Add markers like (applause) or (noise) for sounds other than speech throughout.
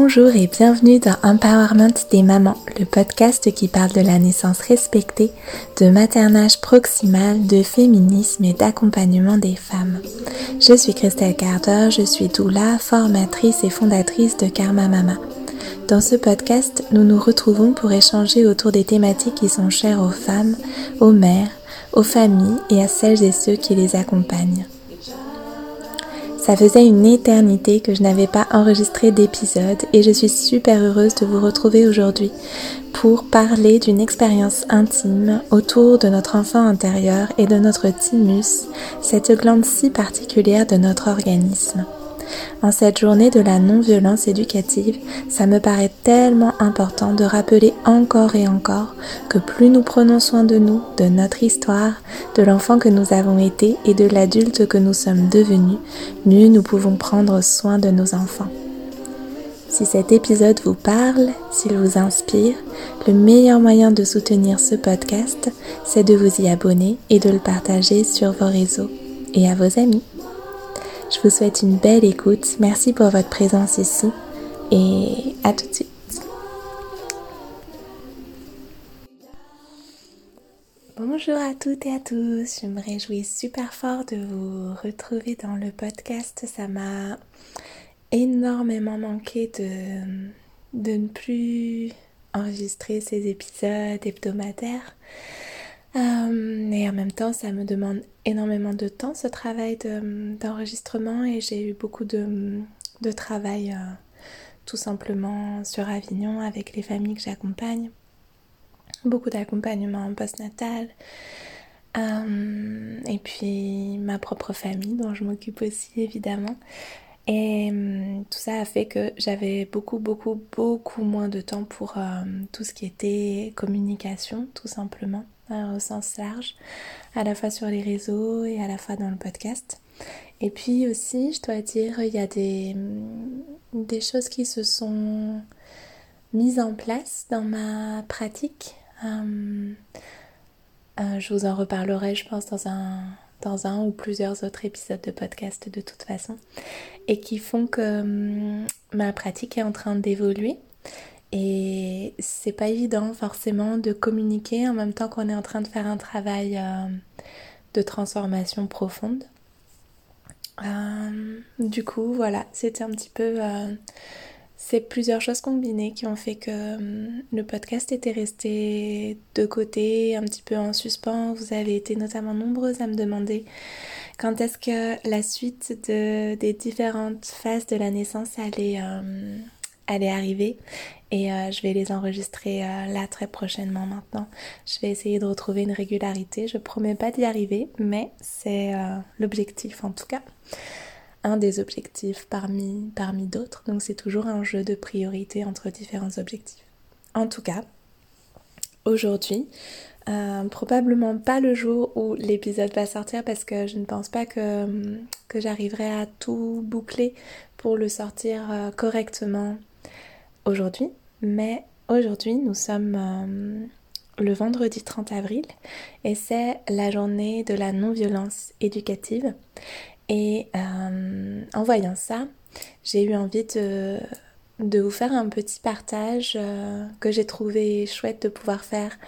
Bonjour et bienvenue dans Empowerment des mamans, le podcast qui parle de la naissance respectée, de maternage proximal, de féminisme et d'accompagnement des femmes. Je suis Christelle Carter, je suis doula, formatrice et fondatrice de Karma Mama. Dans ce podcast, nous nous retrouvons pour échanger autour des thématiques qui sont chères aux femmes, aux mères, aux familles et à celles et ceux qui les accompagnent. Ça faisait une éternité que je n'avais pas enregistré d'épisode et je suis super heureuse de vous retrouver aujourd'hui pour parler d'une expérience intime autour de notre enfant intérieur et de notre thymus, cette glande si particulière de notre organisme. En cette journée de la non-violence éducative, ça me paraît tellement important de rappeler encore et encore que plus nous prenons soin de nous, de notre histoire, de l'enfant que nous avons été et de l'adulte que nous sommes devenus, mieux nous pouvons prendre soin de nos enfants. Si cet épisode vous parle, s'il vous inspire, le meilleur moyen de soutenir ce podcast, c'est de vous y abonner et de le partager sur vos réseaux et à vos amis. Je vous souhaite une belle écoute. Merci pour votre présence ici et à tout de suite. Bonjour à toutes et à tous. Je me réjouis super fort de vous retrouver dans le podcast. Ça m'a énormément manqué de, de ne plus enregistrer ces épisodes hebdomadaires. Euh, et en même temps, ça me demande énormément de temps, ce travail d'enregistrement, et j'ai eu beaucoup de, travail euh, tout simplement sur Avignon avec les familles que j'accompagne. Beaucoup d'accompagnement postnatal. Euh, et puis ma propre famille dont je m'occupe aussi évidemment. Et tout ça a fait que j'avais beaucoup, beaucoup, beaucoup moins de temps pour tout ce qui était communication, tout simplement au sens large, à la fois sur les réseaux et à la fois dans le podcast. Et puis aussi, je dois dire, il y a des, des choses qui se sont mises en place dans ma pratique. Euh, euh, je vous en reparlerai, je pense, dans un, dans un ou plusieurs autres épisodes de podcast de toute façon, et qui font que hum, ma pratique est en train d'évoluer et c'est pas évident forcément de communiquer en même temps qu'on est en train de faire un travail euh, de transformation profonde. Euh, du coup, voilà, c'était un petit peu. Euh, c'est plusieurs choses combinées qui ont fait que le podcast était resté de côté, un petit peu en suspens. Vous avez été notamment nombreuses à me demander quand est-ce que la suite de, des différentes phases de la naissance allait, allait arriver et euh, je vais les enregistrer euh, là très prochainement maintenant. Je vais essayer de retrouver une régularité. Je promets pas d'y arriver, mais c'est euh, l'objectif en tout cas. Un des objectifs parmi, d'autres. Donc c'est toujours un jeu de priorité entre différents objectifs. En tout cas, aujourd'hui, probablement pas le jour où l'épisode va sortir parce que je ne pense pas que j'arriverai à tout boucler pour le sortir correctement aujourd'hui, mais aujourd'hui nous sommes euh, le vendredi 30 avril et c'est la journée de la non-violence éducative. Et euh, en voyant ça, j'ai eu envie de, vous faire un petit partage euh, que j'ai trouvé chouette de pouvoir faire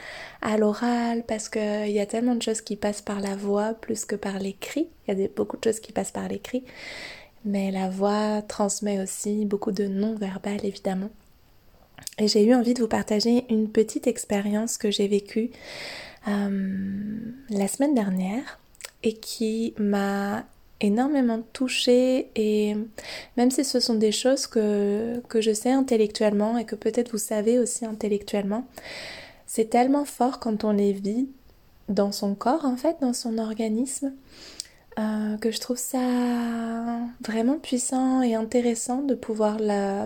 à l'oral parce qu'il y a tellement de choses qui passent par la voix plus que par l'écrit. Il y a beaucoup de choses qui passent par l'écrit. Mais la voix transmet aussi beaucoup de non-verbal évidemment. Et j'ai eu envie de vous partager une petite expérience que j'ai vécue euh, la semaine dernière et qui m'a énormément touchée et même si ce sont des choses que, que je sais intellectuellement et que peut-être vous savez aussi intellectuellement, c'est tellement fort quand on les vit dans son corps en fait, dans son organisme. Euh, que je trouve ça vraiment puissant et intéressant de pouvoir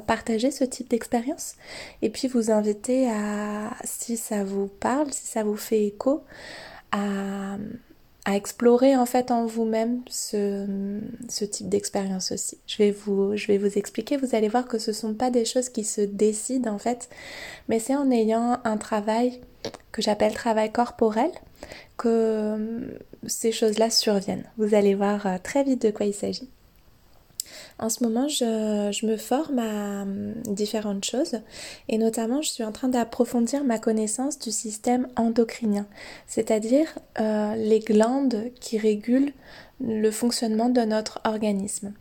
partager ce type d'expérience et puis vous inviter à, si ça vous parle, si ça vous fait écho, à, explorer en fait en vous-même ce, ce, type d'expérience aussi. Je vais, vous, je vais vous expliquer, vous allez voir que ce ne sont pas des choses qui se décident en fait, mais c'est en ayant un travail que j'appelle travail corporel que ces choses-là surviennent. Vous allez voir euh, très vite de quoi il s'agit. En ce moment, je, me forme à hum, différentes choses et notamment, je suis en train d'approfondir ma connaissance du système endocrinien, c'est-à-dire euh, les glandes qui régulent le fonctionnement de notre organisme.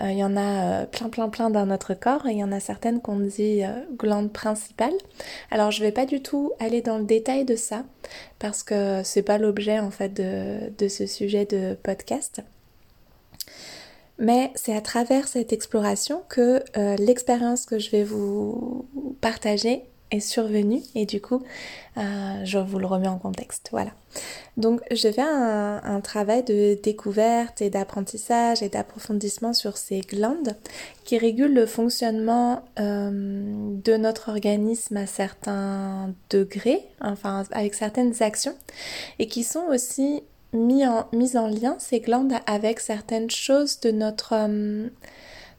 Euh, il y en a euh, plein plein plein dans notre corps et il y en a certaines qu'on dit glandes principales. Alors je vais pas du tout aller dans le détail de ça parce que c'est pas l'objet en fait de ce sujet de podcast. Mais c'est à travers cette exploration que euh, l'expérience que je vais vous partager est survenue et du coup euh, je vous le remets en contexte. Voilà. Donc je fais un, travail de découverte et d'apprentissage et d'approfondissement sur ces glandes qui régulent le fonctionnement euh, de notre organisme à certains degrés, enfin avec certaines actions et qui sont aussi mis en, lien ces glandes avec certaines choses de notre, euh,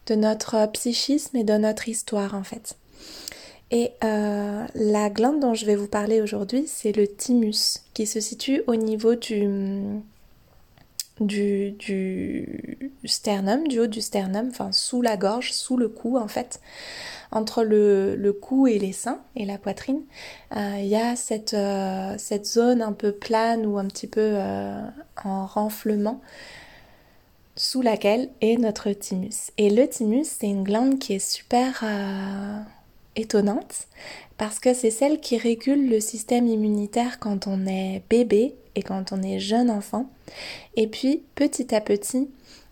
de notre psychisme et de notre histoire en fait. Et euh, la glande dont je vais vous parler aujourd'hui, c'est le thymus, qui se situe au niveau du, du, sternum, du haut du sternum, enfin sous la gorge, sous le cou en fait entre le, cou et les seins et la poitrine, euh, il y a cette, euh, cette, zone un peu plane ou un petit peu euh, en renflement sous laquelle est notre thymus. Et le thymus, c'est une glande qui est super étonnante parce que c'est celle qui régule le système immunitaire quand on est bébé quand on est jeune enfant. Et puis petit à petit,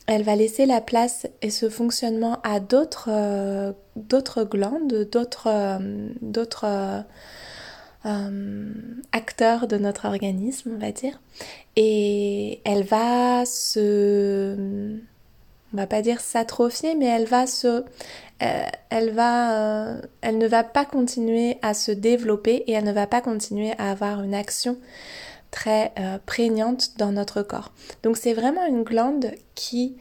elle va laisser la place et ce fonctionnement à d'autres euh, d'autres glandes, d'autres euh, euh, acteurs de notre organisme, on va dire. Et elle va se on va pas dire s'atrophier, mais elle va se elle va elle ne va pas continuer à se développer et elle ne va pas continuer à avoir une action très euh, prégnante dans notre corps. Donc c'est vraiment une glande qui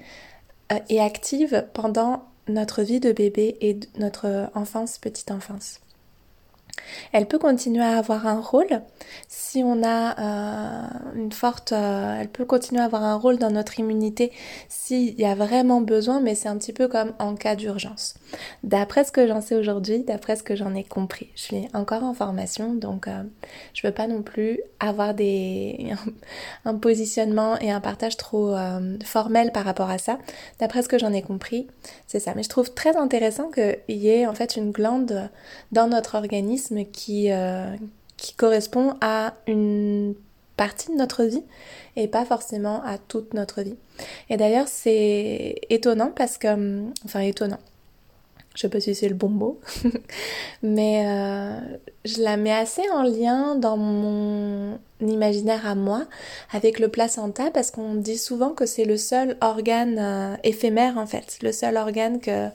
euh, est active pendant notre vie de bébé et notre enfance, petite enfance. Elle peut continuer à avoir un rôle si on a euh, une forte... Euh, elle peut continuer à avoir un rôle dans notre immunité s'il y a vraiment besoin, mais c'est un petit peu comme en cas d'urgence. D'après ce que j'en sais aujourd'hui, d'après ce que j'en ai compris, je suis encore en formation, donc euh, je veux pas non plus avoir des (laughs) un positionnement et un partage trop formel par rapport à ça. D'après ce que j'en ai compris, c'est ça. Mais je trouve très intéressant qu'il y ait en fait une glande dans notre organisme qui, euh, qui correspond à une partie de notre vie et pas forcément à toute notre vie. Et d'ailleurs, c'est étonnant parce que, enfin étonnant, je sais pas si c'est le bon mot, (laughs) mais euh, je la mets assez en lien dans mon imaginaire à moi avec le placenta parce qu'on dit souvent que c'est le seul organe euh, éphémère en fait, le seul organe que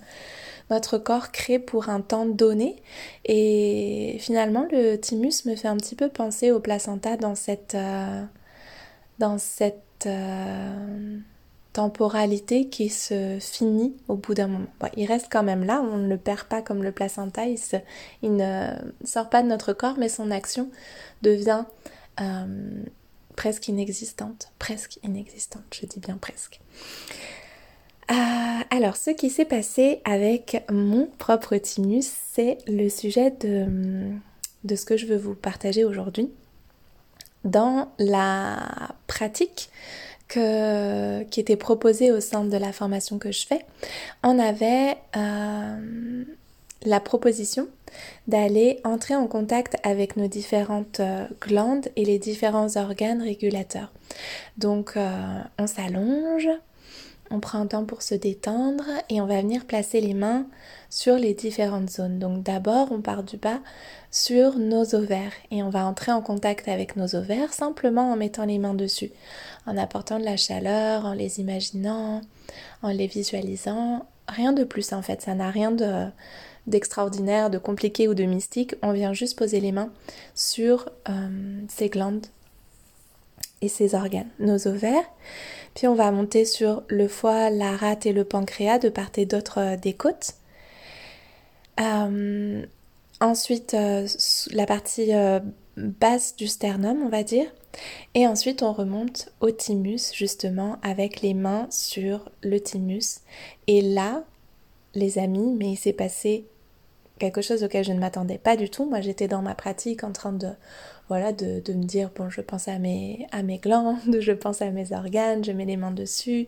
notre corps crée pour un temps donné. Et finalement, le thymus me fait un petit peu penser au placenta dans cette, euh, dans cette euh, temporalité qui se finit au bout d'un moment. il reste quand même là, on ne le perd pas comme le placenta, il, il ne sort pas de notre corps, mais son action devient euh, presque inexistante. Presque inexistante, je dis bien presque. Euh, alors, ce qui s'est passé avec mon propre thymus, c'est le sujet de, ce que je veux vous partager aujourd'hui. Dans la pratique que, qui était proposée au sein de la formation que je fais, on avait euh, la proposition d'aller entrer en contact avec nos différentes euh, glandes et les différents organes régulateurs. Donc, on s'allonge, on prend un temps pour se détendre et on va venir placer les mains sur les différentes zones. Donc d'abord, on part du bas sur nos ovaires et on va entrer en contact avec nos ovaires simplement en mettant les mains dessus, en apportant de la chaleur, en les imaginant, en les visualisant. Rien de plus en fait, ça n'a rien de d'extraordinaire, de compliqué ou de mystique. On vient juste poser les mains sur euh, ces glandes et ces organes, nos ovaires. Puis on va monter sur le foie, la rate et le pancréas de part et d'autre euh, des côtes. Euh, ensuite, euh, la partie base du sternum, on va dire. Et ensuite, on remonte au thymus, justement, avec les mains sur le thymus. Et là, les amis, mais il s'est passé quelque chose auquel je ne m'attendais pas du tout. Moi, j'étais dans ma pratique en train de, voilà, de, me dire, bon, je pense à mes, à mes glandes, (laughs) je pense à mes organes, je mets les mains dessus,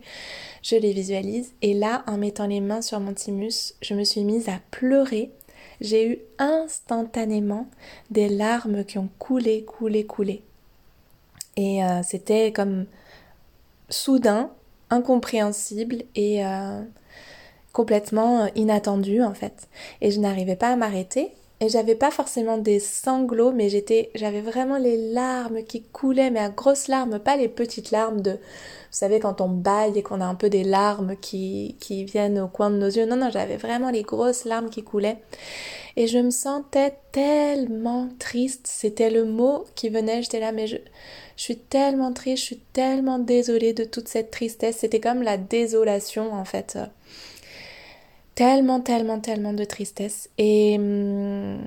je les visualise. Et là, en mettant les mains sur mon thymus, je me suis mise à pleurer. J'ai eu instantanément des larmes qui ont coulé, coulé, coulé. Et euh, c'était comme soudain, incompréhensible et euh, complètement euh, inattendu en fait. Et je n'arrivais pas à m'arrêter. Et j'avais pas forcément des sanglots, mais j'étais, j'avais vraiment les larmes qui coulaient, mais à grosses larmes, pas les petites larmes de, vous savez, quand on baille et qu'on a un peu des larmes qui, qui viennent au coin de nos yeux. Non, non, j'avais vraiment les grosses larmes qui coulaient. Et je me sentais tellement triste. C'était le mot qui venait. J'étais là, mais je, je suis tellement triste, je suis tellement désolée de toute cette tristesse. C'était comme la désolation, en fait tellement, tellement, tellement de tristesse. Et hum,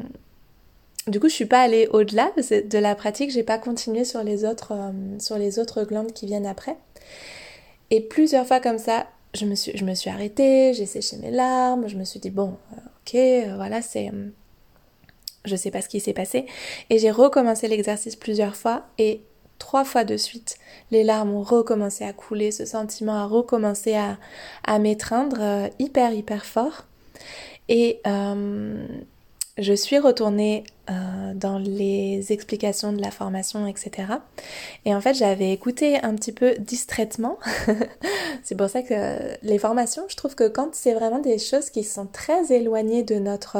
du coup, je suis pas allée au-delà de la pratique, j'ai pas continué sur les autres, hum, sur les autres glandes qui viennent après. Et plusieurs fois comme ça, je me suis, je me suis arrêtée, j'ai séché mes larmes, je me suis dit bon, euh, ok, euh, voilà, c'est, hum, je sais pas ce qui s'est passé, et j'ai recommencé l'exercice plusieurs fois et trois fois de suite, les larmes ont recommencé à couler, ce sentiment a recommencé à, m'étreindre euh, hyper hyper fort. Et euh, je suis retournée euh, dans les explications de la formation, etc. Et en fait, j'avais écouté un petit peu distraitement. (laughs) c'est pour ça que les formations, je trouve que quand c'est vraiment des choses qui sont très éloignées de notre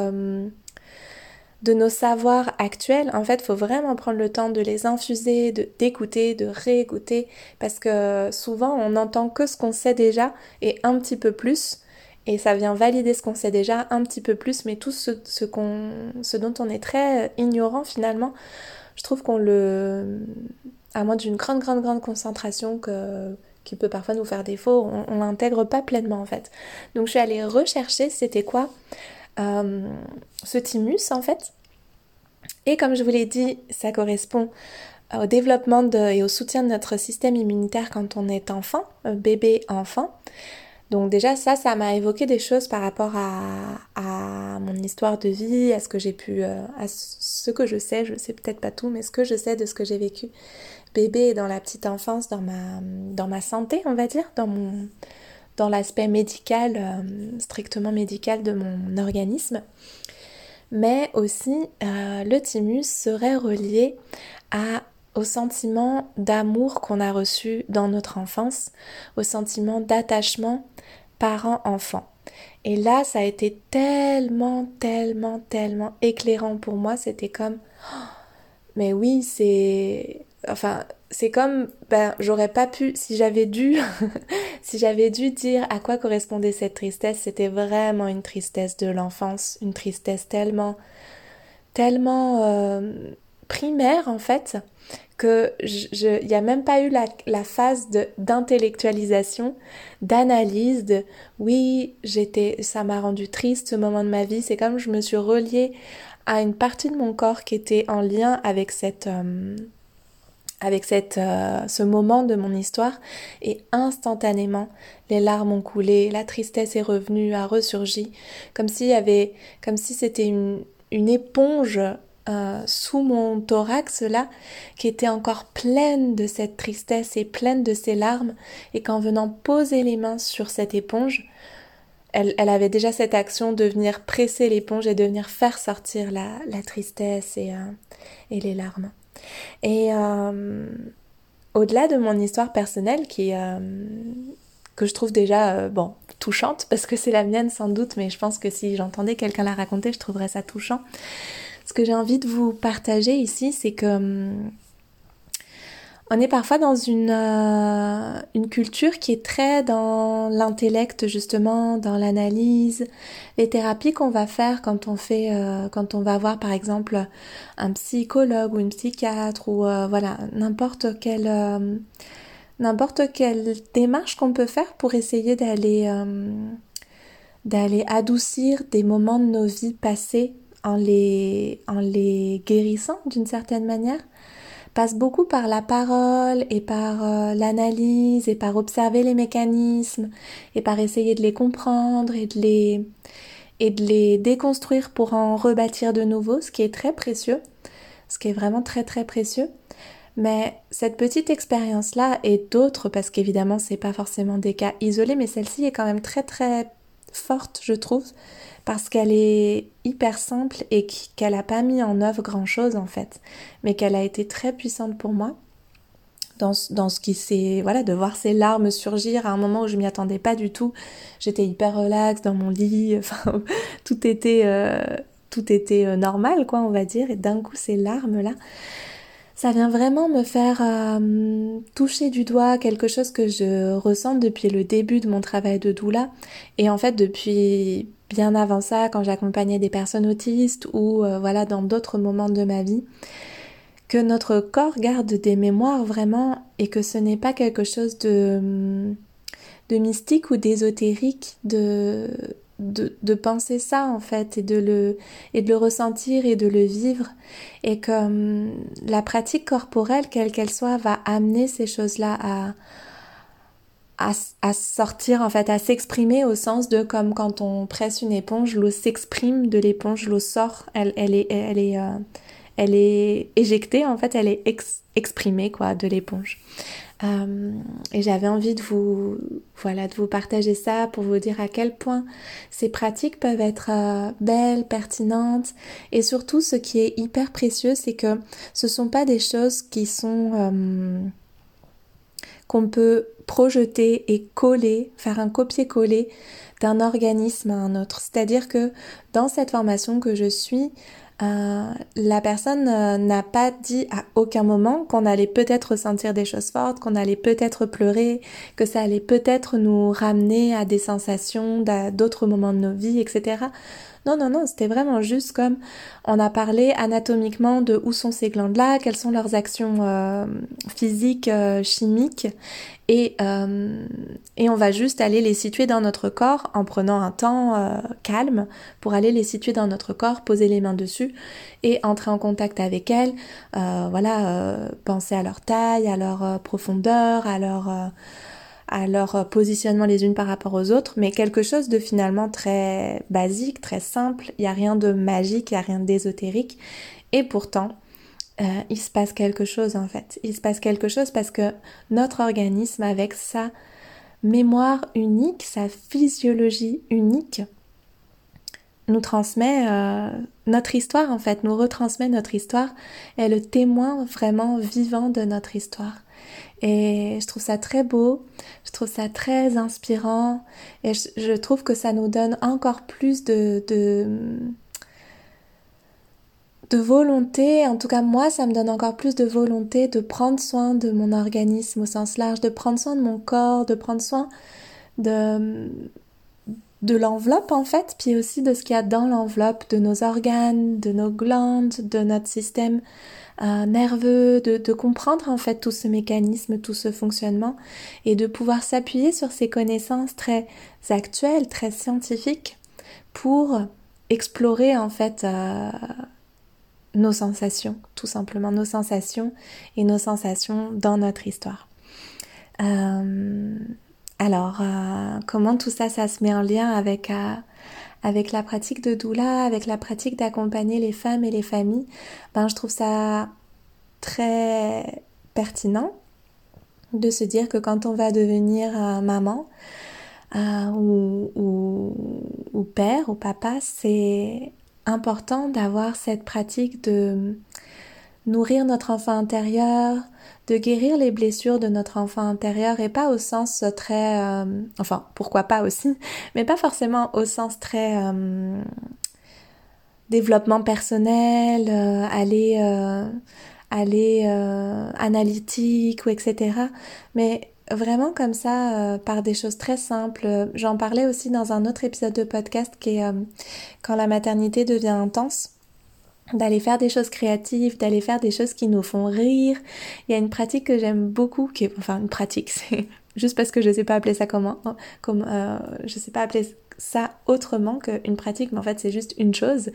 de nos savoirs actuels, en fait, il faut vraiment prendre le temps de les infuser, d'écouter, de réécouter, parce que souvent on n'entend que ce qu'on sait déjà et un petit peu plus, et ça vient valider ce qu'on sait déjà un petit peu plus, mais tout ce, ce, ce dont on est très ignorant finalement, je trouve qu'on le, à moins d'une grande, grande, grande concentration que, qui peut parfois nous faire défaut, on, on l'intègre pas pleinement en fait. Donc je suis allée rechercher c'était quoi euh, ce thymus en fait. Et comme je vous l'ai dit, ça correspond au développement et au soutien de notre système immunitaire quand on est enfant, euh, bébé enfant. Donc déjà ça, ça m'a évoqué des choses par rapport à, mon histoire de vie, à ce que j'ai pu, euh, à ce que je sais, je sais peut-être pas tout, mais ce que je sais de ce que j'ai vécu bébé dans la petite enfance, dans ma, dans ma santé, on va dire, dans mon, dans l'aspect médical, euh, strictement médical de mon organisme. Mais aussi, euh, le thymus serait relié à, au sentiment d'amour qu'on a reçu dans notre enfance, au sentiment d'attachement parent-enfant. Et là, ça a été tellement, tellement, tellement éclairant pour moi. C'était comme, oh, mais oui, c'est, enfin, c'est comme, ben, j'aurais pas pu, si j'avais dû, (laughs) si j'avais dû dire à quoi correspondait cette tristesse, c'était vraiment une tristesse de l'enfance, une tristesse tellement, tellement euh, primaire en fait, que il n'y a même pas eu la, la phase d'intellectualisation, d'analyse, de oui, j'étais, ça m'a rendu triste ce moment de ma vie. C'est comme je me suis reliée à une partie de mon corps qui était en lien avec cette, euh, avec cette, euh, ce moment de mon histoire et instantanément les larmes ont coulé, la tristesse est revenue, a ressurgi, comme s'il y avait, comme si c'était une, éponge euh, sous mon thorax là qui était encore pleine de cette tristesse et pleine de ces larmes et qu'en venant poser les mains sur cette éponge, elle, avait déjà cette action de venir presser l'éponge et de venir faire sortir la, la tristesse et, euh, et les larmes. Et euh, au-delà de mon histoire personnelle, qui euh, que je trouve déjà euh, bon touchante parce que c'est la mienne sans doute, mais je pense que si j'entendais quelqu'un la raconter, je trouverais ça touchant. Ce que j'ai envie de vous partager ici, c'est que on est parfois dans une, euh, une culture qui est très dans l'intellect justement, dans l'analyse, les thérapies qu'on va faire quand on fait, euh, quand on va voir par exemple un psychologue ou une psychiatre ou euh, voilà n'importe quelle n'importe quelle démarche qu'on peut faire pour essayer d'aller d'aller adoucir des moments de nos vies passées en les, en les guérissant d'une certaine manière, passe beaucoup par la parole et par euh, l'analyse et par observer les mécanismes et par essayer de les comprendre et de les, et de les déconstruire pour en rebâtir de nouveau, ce qui est très précieux, ce qui est vraiment très très précieux. Mais cette petite expérience-là et d'autres, parce qu'évidemment c'est pas forcément des cas isolés, mais celle-ci est quand même très très forte, je trouve, parce qu'elle est hyper simple et qu'elle n'a pas mis en œuvre grand-chose en fait, mais qu'elle a été très puissante pour moi. Dans, dans ce qui s'est voilà de voir ces larmes surgir à un moment où je m'y attendais pas du tout j'étais hyper relax dans mon lit (laughs) enfin tout était euh, tout était euh, normal quoi on va dire et d'un coup ces larmes là ça vient vraiment me faire euh, toucher du doigt quelque chose que je ressens depuis le début de mon travail de doula. Et en fait depuis bien avant ça quand j'accompagnais des personnes autistes ou euh, voilà dans d'autres moments de ma vie que notre corps garde des mémoires vraiment et que ce n'est pas quelque chose de de mystique ou d'ésotérique de de, penser ça en fait et de le et de le ressentir et de le vivre. Et comme la pratique corporelle quelle qu'elle soit va amener ces choses là à à, sortir en fait à s'exprimer au sens de comme quand on presse une éponge l'eau s'exprime de l'éponge l'eau sort. Elle elle est elle est euh, elle est éjectée en fait elle est exprimée quoi de l'éponge euh, et j'avais envie de vous, voilà, de vous partager ça pour vous dire à quel point ces pratiques peuvent être euh, belles, pertinentes, et surtout ce qui est hyper précieux, c'est que ce sont pas des choses qui sont euh, qu'on peut projeter et coller, faire un copier-coller d'un organisme à un autre. C'est-à-dire que dans cette formation que je suis, euh, la personne euh, n'a pas dit à aucun moment qu'on allait peut-être ressentir des choses fortes, qu'on allait peut-être pleurer, que ça allait peut-être nous ramener à des sensations d'autres moments de nos vies, etc. Non, non, non, c'était vraiment juste comme on a parlé anatomiquement de où sont ces glandes-là, quelles sont leurs actions euh, physiques, euh, chimiques, euh, et on va juste aller les situer dans notre corps en prenant un temps calme pour aller les situer dans notre corps, poser les mains dessus et entrer en contact avec elles, voilà, penser à leur taille, à leur profondeur, à leur à leur positionnement les unes par rapport aux autres, mais quelque chose de finalement très basique, très simple. Il n'y a rien de magique, il n'y a rien d'ésotérique. Et pourtant, euh, il se passe quelque chose en fait. Il se passe quelque chose parce que notre organisme, avec sa mémoire unique, sa physiologie unique, nous transmet euh, notre histoire en fait, nous retransmet notre histoire, est le témoin vraiment vivant de notre histoire. Et je trouve ça très beau, je trouve ça très inspirant. Et je, trouve que ça nous donne encore plus de, de, de volonté, en tout cas moi ça me donne encore plus de volonté de prendre soin de mon organisme au sens large, de prendre soin de mon corps, de prendre soin de, de l'enveloppe en fait, puis aussi de ce qu'il y a dans l'enveloppe, de nos organes, de nos glandes, de notre système euh, nerveux, de, comprendre en fait tout ce mécanisme, tout ce fonctionnement et de pouvoir s'appuyer sur ces connaissances très actuelles, très scientifiques pour explorer en fait euh, nos sensations, tout simplement nos sensations et nos sensations dans notre histoire. Euh, alors, comment tout ça, ça se met en lien avec avec la pratique de doula, avec la pratique d'accompagner les femmes et les familles, ben je trouve ça très pertinent de se dire que quand on va devenir euh, maman euh, ou, ou, père ou papa, c'est important d'avoir cette pratique de nourrir notre enfant intérieur, de guérir les blessures de notre enfant intérieur et pas au sens très... Euh, enfin, pourquoi pas aussi, (laughs) mais pas forcément au sens très... Euh, développement personnel, euh, aller... aller analytique ou etc. Mais vraiment comme ça, par des choses très simples. J'en parlais aussi dans un autre épisode de podcast qui est quand la maternité devient intense d'aller faire des choses créatives, d'aller faire des choses qui nous font rire. Il y a une pratique que j'aime beaucoup, qui est, enfin une pratique, (laughs) c'est juste parce que je sais pas appeler ça comment, comme, euh, je sais pas appeler ça autrement qu'une pratique, mais en fait c'est juste une chose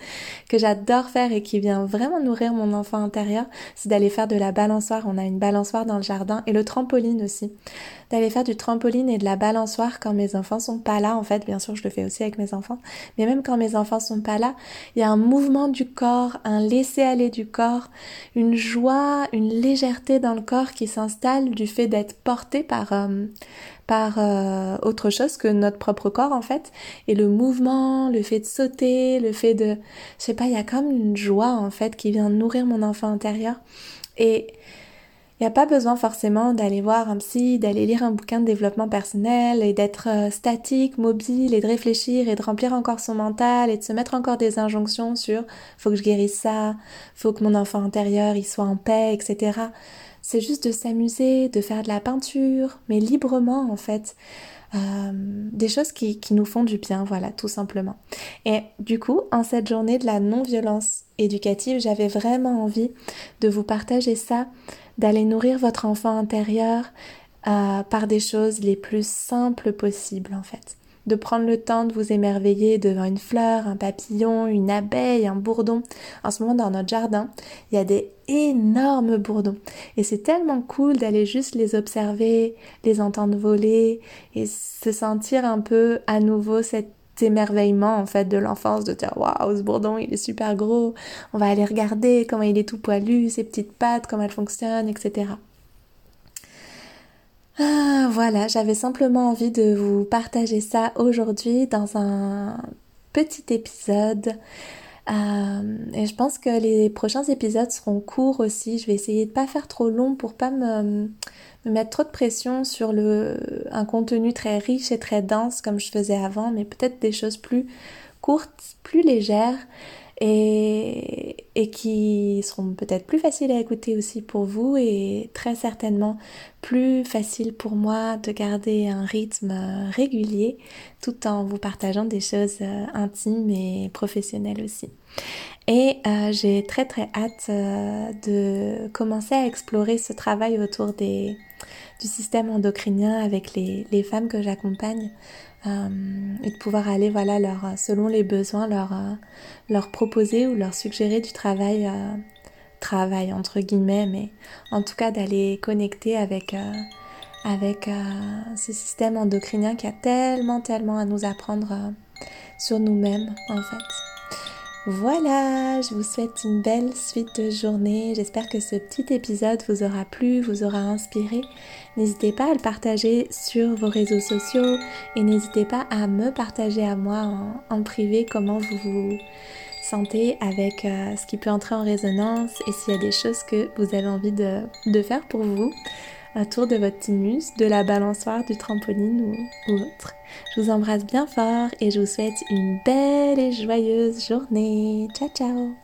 que j'adore faire et qui vient vraiment nourrir mon enfant intérieur, c'est d'aller faire de la balançoire. On a une balançoire dans le jardin et le trampoline aussi. D'aller faire du trampoline et de la balançoire quand mes enfants sont pas là. En fait, bien sûr, je le fais aussi avec mes enfants, mais même quand mes enfants sont pas là, il y a un mouvement du corps, un laisser aller du corps, une joie, une légèreté dans le corps qui s'installe du fait d'être porté par euh, par euh, autre chose que notre propre corps en fait. Et le mouvement, le fait de sauter, le fait de... Je sais pas, il y a comme une joie en fait qui vient nourrir mon enfant intérieur. Et il n'y a pas besoin forcément d'aller voir un psy, d'aller lire un bouquin de développement personnel et d'être euh, statique, mobile et de réfléchir et de remplir encore son mental et de se mettre encore des injonctions sur faut que je guérisse ça, faut que mon enfant intérieur il soit en paix, etc c'est juste de s'amuser, de faire de la peinture, mais librement en fait. Euh, des choses qui, nous font du bien, voilà, tout simplement. Et du coup, en cette journée de la non-violence éducative, j'avais vraiment envie de vous partager ça, d'aller nourrir votre enfant intérieur euh, par des choses les plus simples possibles, en fait de prendre le temps de vous émerveiller devant une fleur, un papillon, une abeille, un bourdon. En ce moment, dans notre jardin, il y a des énormes bourdons. Et c'est tellement cool d'aller juste les observer, les entendre voler et se sentir un peu à nouveau cet émerveillement en fait de l'enfance de dire waouh ce bourdon il est super gros on va aller regarder comment il est tout poilu ses petites pattes comment elles fonctionnent etc ah, voilà, j'avais simplement envie de vous partager ça aujourd'hui dans un petit épisode. Euh, et je pense que les prochains épisodes seront courts aussi. Je vais essayer de pas faire trop long pour pas me, me mettre trop de pression sur le, un contenu très riche et très dense comme je faisais avant, mais peut-être des choses plus courtes, plus légères et, qui seront peut-être plus faciles à écouter aussi pour vous et très certainement plus faciles pour moi de garder un rythme régulier tout en vous partageant des choses euh, intimes et professionnelles aussi. Et euh, j'ai très très hâte euh, de commencer à explorer ce travail autour du système endocrinien avec les femmes que j'accompagne euh, et de pouvoir aller voilà leur selon les besoins leur euh, leur proposer ou leur suggérer du travail euh, travail entre guillemets mais en tout cas d'aller connecter avec avec ce système endocrinien qui a tellement tellement à nous apprendre sur nous-mêmes en fait. Voilà, je vous souhaite une belle suite de journée. J'espère que ce petit épisode vous aura plu, vous aura inspiré. N'hésitez pas à le partager sur vos réseaux sociaux et n'hésitez pas à me partager à moi en, privé comment vous vous sentez avec euh, ce qui peut entrer en résonance et s'il y a des choses que vous avez envie de, de faire pour vous autour de votre thymus, de la balançoire, du trampoline ou autre. Je vous embrasse bien fort et je vous souhaite une belle et joyeuse journée. Ciao ciao